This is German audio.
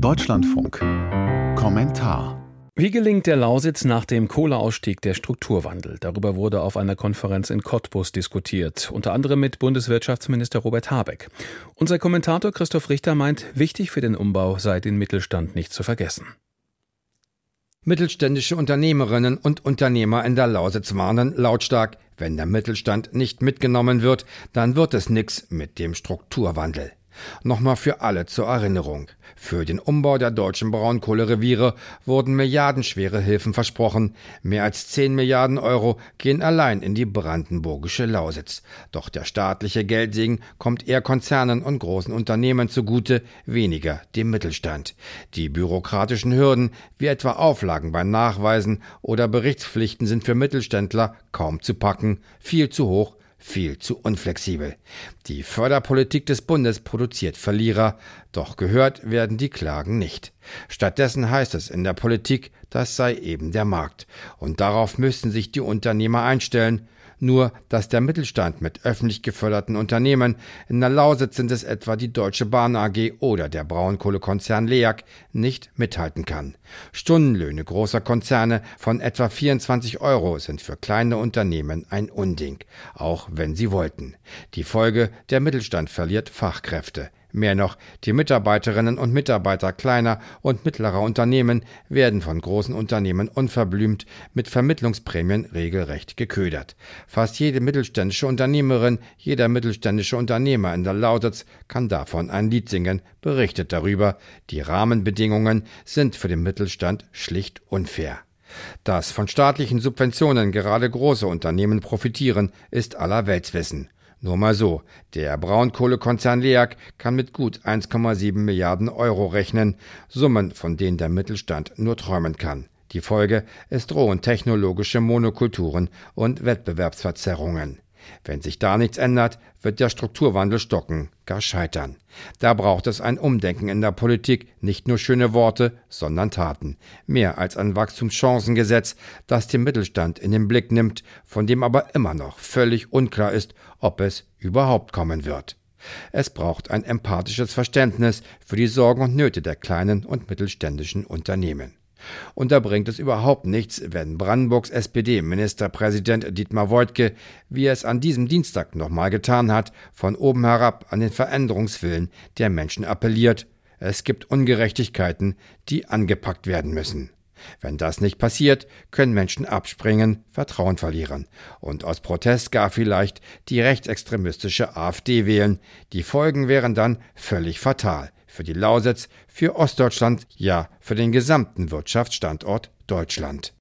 Deutschlandfunk. Kommentar. Wie gelingt der Lausitz nach dem Kohleausstieg der Strukturwandel? Darüber wurde auf einer Konferenz in Cottbus diskutiert, unter anderem mit Bundeswirtschaftsminister Robert Habeck. Unser Kommentator Christoph Richter meint, wichtig für den Umbau sei den Mittelstand nicht zu vergessen. Mittelständische Unternehmerinnen und Unternehmer in der Lausitz warnen lautstark, wenn der Mittelstand nicht mitgenommen wird, dann wird es nix mit dem Strukturwandel. Nochmal für alle zur Erinnerung. Für den Umbau der deutschen Braunkohlereviere wurden milliardenschwere Hilfen versprochen. Mehr als 10 Milliarden Euro gehen allein in die brandenburgische Lausitz. Doch der staatliche Geldsegen kommt eher Konzernen und großen Unternehmen zugute, weniger dem Mittelstand. Die bürokratischen Hürden, wie etwa Auflagen bei Nachweisen oder Berichtspflichten sind für Mittelständler kaum zu packen, viel zu hoch viel zu unflexibel. Die Förderpolitik des Bundes produziert Verlierer, doch gehört werden die Klagen nicht. Stattdessen heißt es in der Politik, das sei eben der Markt. Und darauf müssen sich die Unternehmer einstellen, nur dass der Mittelstand mit öffentlich geförderten Unternehmen, in der Lausitz sind es etwa die Deutsche Bahn AG oder der Braunkohlekonzern LEAG, nicht mithalten kann. Stundenlöhne großer Konzerne von etwa 24 Euro sind für kleine Unternehmen ein Unding, auch wenn sie wollten. Die Folge, der Mittelstand verliert Fachkräfte. Mehr noch, die Mitarbeiterinnen und Mitarbeiter kleiner und mittlerer Unternehmen werden von großen Unternehmen unverblümt mit Vermittlungsprämien regelrecht geködert. Fast jede mittelständische Unternehmerin, jeder mittelständische Unternehmer in der Lausitz kann davon ein Lied singen, berichtet darüber, die Rahmenbedingungen sind für den Mittelstand schlicht unfair. Dass von staatlichen Subventionen gerade große Unternehmen profitieren, ist aller Weltswissen. Nur mal so, der Braunkohlekonzern LEAG kann mit gut 1,7 Milliarden Euro rechnen, Summen, von denen der Mittelstand nur träumen kann. Die Folge, es drohen technologische Monokulturen und Wettbewerbsverzerrungen. Wenn sich da nichts ändert, wird der Strukturwandel stocken, gar scheitern. Da braucht es ein Umdenken in der Politik, nicht nur schöne Worte, sondern Taten. Mehr als ein Wachstumschancengesetz, das den Mittelstand in den Blick nimmt, von dem aber immer noch völlig unklar ist, ob es überhaupt kommen wird. Es braucht ein empathisches Verständnis für die Sorgen und Nöte der kleinen und mittelständischen Unternehmen. Und da bringt es überhaupt nichts, wenn Brandenburgs SPD-Ministerpräsident Dietmar Woidke, wie er es an diesem Dienstag nochmal getan hat, von oben herab an den Veränderungswillen der Menschen appelliert. Es gibt Ungerechtigkeiten, die angepackt werden müssen. Wenn das nicht passiert, können Menschen abspringen, Vertrauen verlieren und aus Protest gar vielleicht die rechtsextremistische AfD wählen. Die Folgen wären dann völlig fatal für die Lausitz, für Ostdeutschland, ja für den gesamten Wirtschaftsstandort Deutschland.